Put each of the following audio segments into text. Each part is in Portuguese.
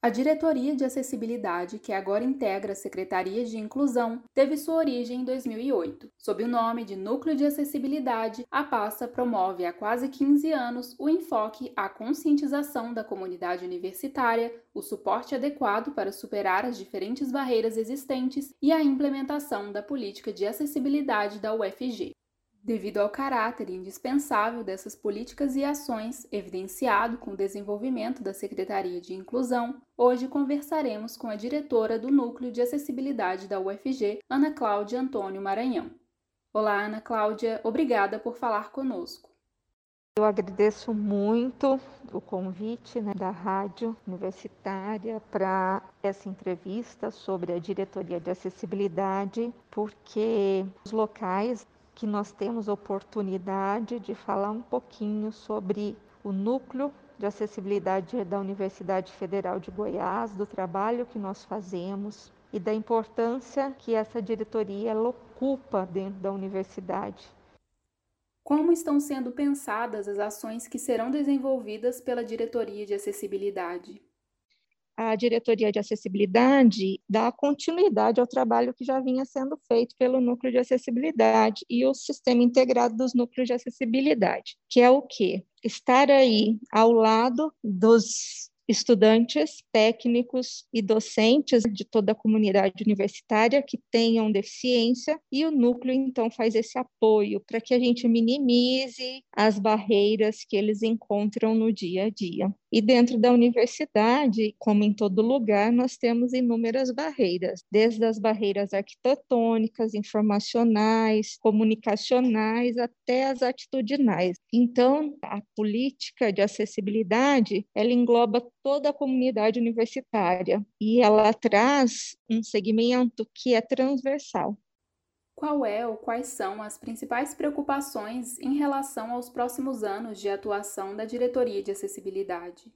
A Diretoria de Acessibilidade, que agora integra a Secretaria de Inclusão, teve sua origem em 2008. Sob o nome de Núcleo de Acessibilidade, a pasta promove há quase 15 anos o enfoque à conscientização da comunidade universitária, o suporte adequado para superar as diferentes barreiras existentes e a implementação da política de acessibilidade da UFG devido ao caráter indispensável dessas políticas e ações, evidenciado com o desenvolvimento da Secretaria de Inclusão, hoje conversaremos com a diretora do Núcleo de Acessibilidade da UFG, Ana Cláudia Antônio Maranhão. Olá, Ana Cláudia, obrigada por falar conosco. Eu agradeço muito o convite né, da Rádio Universitária para essa entrevista sobre a diretoria de acessibilidade, porque os locais que nós temos oportunidade de falar um pouquinho sobre o núcleo de acessibilidade da Universidade Federal de Goiás, do trabalho que nós fazemos e da importância que essa diretoria ocupa dentro da universidade. Como estão sendo pensadas as ações que serão desenvolvidas pela Diretoria de Acessibilidade? A diretoria de acessibilidade dá continuidade ao trabalho que já vinha sendo feito pelo núcleo de acessibilidade e o sistema integrado dos núcleos de acessibilidade, que é o quê? Estar aí ao lado dos estudantes, técnicos e docentes de toda a comunidade universitária que tenham deficiência, e o núcleo então faz esse apoio para que a gente minimize as barreiras que eles encontram no dia a dia. E dentro da universidade, como em todo lugar, nós temos inúmeras barreiras, desde as barreiras arquitetônicas, informacionais, comunicacionais, até as atitudinais. Então, a política de acessibilidade, ela engloba toda a comunidade universitária e ela traz um segmento que é transversal. Qual é ou quais são as principais preocupações em relação aos próximos anos de atuação da Diretoria de Acessibilidade?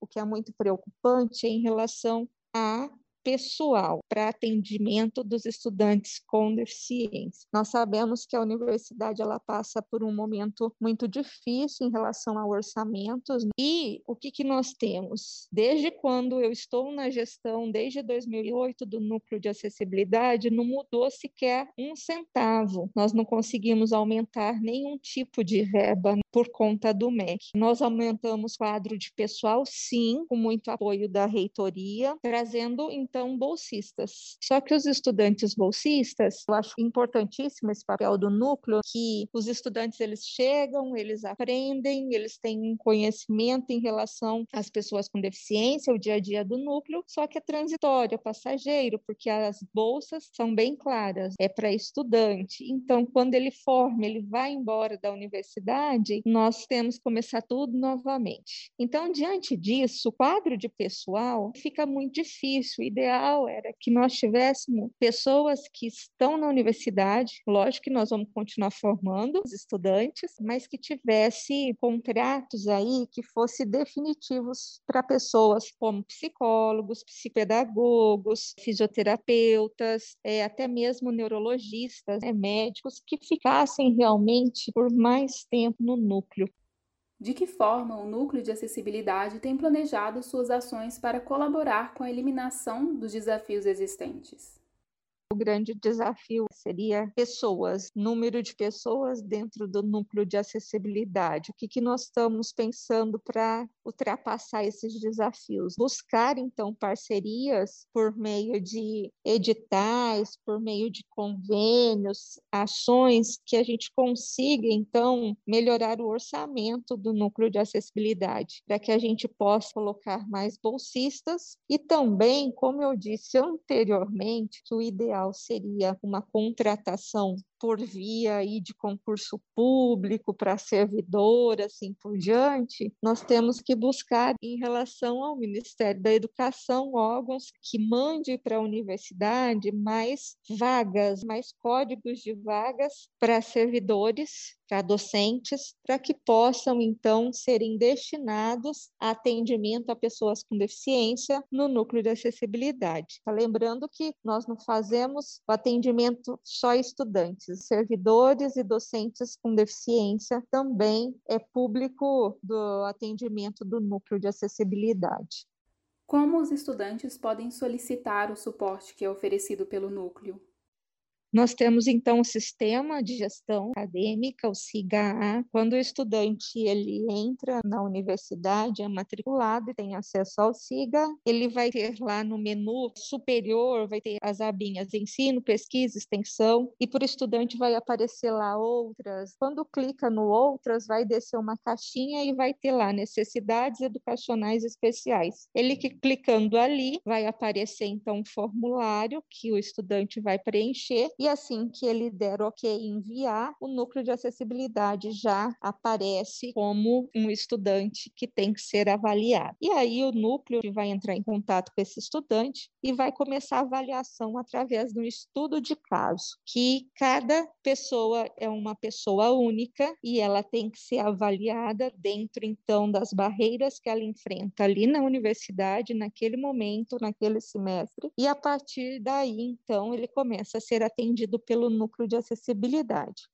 O que é muito preocupante é em relação a pessoal para atendimento dos estudantes com deficiência. Nós sabemos que a universidade ela passa por um momento muito difícil em relação a orçamentos e o que, que nós temos? Desde quando eu estou na gestão, desde 2008 do núcleo de acessibilidade, não mudou sequer um centavo. Nós não conseguimos aumentar nenhum tipo de verba por conta do MEC. Nós aumentamos quadro de pessoal, sim, com muito apoio da reitoria, trazendo então bolsistas. Só que os estudantes bolsistas, eu acho importantíssimo esse papel do núcleo, que os estudantes eles chegam, eles aprendem, eles têm um conhecimento em relação às pessoas com deficiência, o dia a dia do núcleo, só que é transitório, é passageiro, porque as bolsas são bem claras, é para estudante. Então, quando ele forma, ele vai embora da universidade, nós temos que começar tudo novamente. Então, diante disso, o quadro de pessoal fica muito difícil, ideal era que nós tivéssemos pessoas que estão na universidade, lógico que nós vamos continuar formando os estudantes, mas que tivesse contratos aí que fossem definitivos para pessoas como psicólogos, psicopedagogos, fisioterapeutas, é, até mesmo neurologistas, é, médicos, que ficassem realmente por mais tempo no núcleo. De que forma o Núcleo de Acessibilidade tem planejado suas ações para colaborar com a eliminação dos desafios existentes? O grande desafio seria pessoas, número de pessoas dentro do núcleo de acessibilidade. O que, que nós estamos pensando para ultrapassar esses desafios? Buscar, então, parcerias por meio de editais, por meio de convênios, ações que a gente consiga, então, melhorar o orçamento do núcleo de acessibilidade, para que a gente possa colocar mais bolsistas e também, como eu disse anteriormente, que o ideal ideal seria uma contratação por via aí de concurso público para servidor, assim por diante, nós temos que buscar em relação ao Ministério da Educação órgãos que mande para a universidade mais vagas, mais códigos de vagas para servidores, para docentes, para que possam então serem destinados a atendimento a pessoas com deficiência no núcleo de acessibilidade. Lembrando que nós não fazemos o atendimento só estudantes, servidores e docentes com deficiência também é público do atendimento do núcleo de acessibilidade. Como os estudantes podem solicitar o suporte que é oferecido pelo núcleo? Nós temos então o sistema de gestão acadêmica, o SIGA. Quando o estudante ele entra na universidade, é matriculado e tem acesso ao SIGA, ele vai ter lá no menu superior, vai ter as abinhas ensino, pesquisa, extensão, e para o estudante vai aparecer lá outras. Quando clica no outras, vai descer uma caixinha e vai ter lá necessidades educacionais especiais. Ele que clicando ali, vai aparecer então um formulário que o estudante vai preencher e assim que ele der OK enviar, o núcleo de acessibilidade já aparece como um estudante que tem que ser avaliado. E aí o núcleo vai entrar em contato com esse estudante e vai começar a avaliação através do estudo de caso, que cada pessoa é uma pessoa única e ela tem que ser avaliada dentro então das barreiras que ela enfrenta ali na universidade naquele momento, naquele semestre, e a partir daí então ele começa a ser atendido atendido pelo núcleo de acessibilidade.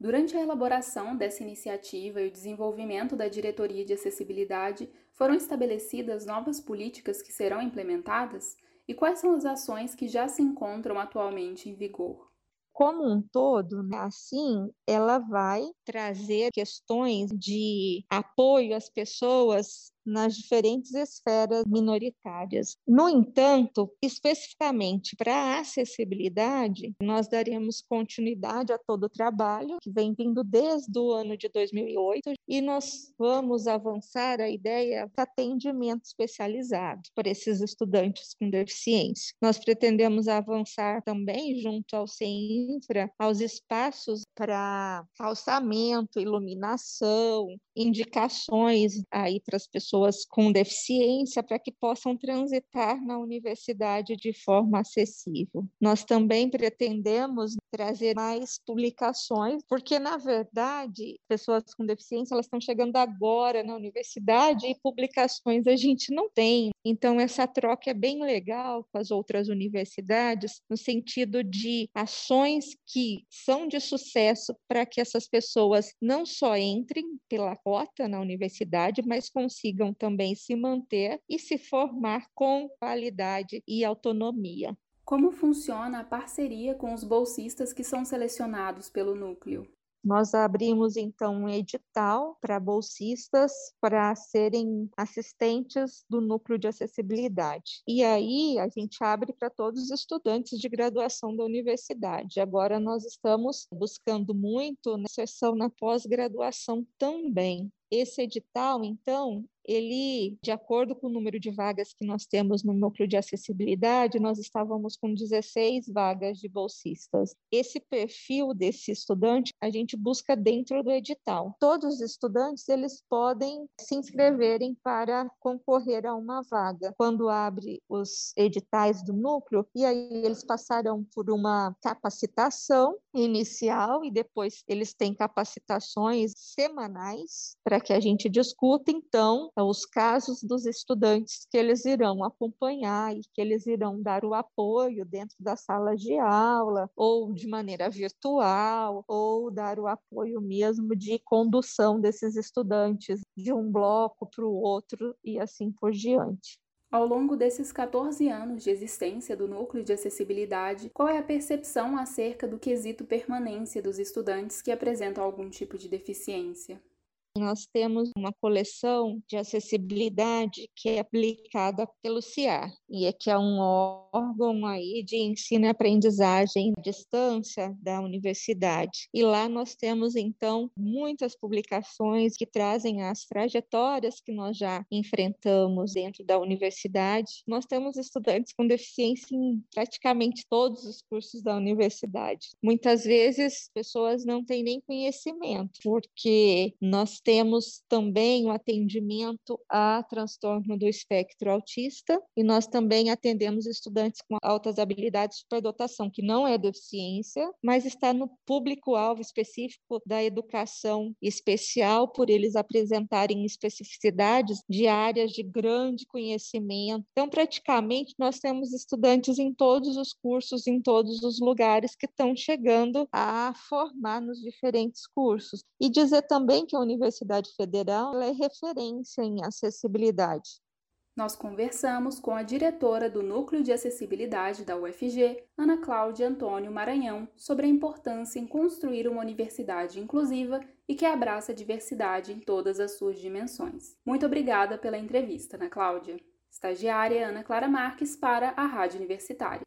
Durante a elaboração dessa iniciativa e o desenvolvimento da diretoria de acessibilidade, foram estabelecidas novas políticas que serão implementadas? E quais são as ações que já se encontram atualmente em vigor? como um todo, né, assim, ela vai trazer questões de apoio às pessoas nas diferentes esferas minoritárias. No entanto, especificamente para a acessibilidade, nós daremos continuidade a todo o trabalho que vem vindo desde o ano de 2008 e nós vamos avançar a ideia de atendimento especializado para esses estudantes com deficiência. Nós pretendemos avançar também junto ao CEINFRA aos espaços para calçamento, iluminação, indicações aí para as pessoas pessoas com deficiência para que possam transitar na universidade de forma acessível. Nós também pretendemos trazer mais publicações, porque na verdade, pessoas com deficiência elas estão chegando agora na universidade e publicações a gente não tem. Então essa troca é bem legal com as outras universidades no sentido de ações que são de sucesso para que essas pessoas não só entrem pela cota na universidade, mas consigam também se manter e se formar com qualidade e autonomia. Como funciona a parceria com os bolsistas que são selecionados pelo núcleo? Nós abrimos então um edital para bolsistas para serem assistentes do núcleo de acessibilidade. E aí a gente abre para todos os estudantes de graduação da universidade. Agora nós estamos buscando muito na sessão na pós-graduação também. Esse edital, então, ele, de acordo com o número de vagas que nós temos no núcleo de acessibilidade, nós estávamos com 16 vagas de bolsistas. Esse perfil desse estudante a gente busca dentro do edital. Todos os estudantes eles podem se inscreverem para concorrer a uma vaga. Quando abre os editais do núcleo, e aí eles passarão por uma capacitação inicial e depois eles têm capacitações semanais para que a gente discuta então os casos dos estudantes que eles irão acompanhar e que eles irão dar o apoio dentro da sala de aula, ou de maneira virtual, ou dar o apoio mesmo de condução desses estudantes de um bloco para o outro e assim por diante. Ao longo desses 14 anos de existência do Núcleo de Acessibilidade, qual é a percepção acerca do quesito permanência dos estudantes que apresentam algum tipo de deficiência? Nós temos uma coleção de acessibilidade que é aplicada pelo CIAR, e é que é um órgão aí de ensino e aprendizagem à distância da universidade. E lá nós temos então muitas publicações que trazem as trajetórias que nós já enfrentamos dentro da universidade. Nós temos estudantes com deficiência em praticamente todos os cursos da universidade. Muitas vezes pessoas não têm nem conhecimento, porque nós temos também o atendimento a transtorno do espectro autista e nós também atendemos estudantes com altas habilidades de superdotação, que não é deficiência, mas está no público-alvo específico da educação especial, por eles apresentarem especificidades de áreas de grande conhecimento. Então, praticamente, nós temos estudantes em todos os cursos, em todos os lugares que estão chegando a formar nos diferentes cursos. E dizer também que a Universidade Universidade Federal é referência em acessibilidade. nós conversamos com a diretora do Núcleo de Acessibilidade da UFG, Ana Cláudia Antônio Maranhão, sobre a importância em construir uma universidade inclusiva e que abraça a diversidade em todas as suas dimensões. Muito obrigada pela entrevista, Ana Cláudia. Estagiária Ana Clara Marques para a Rádio Universitária.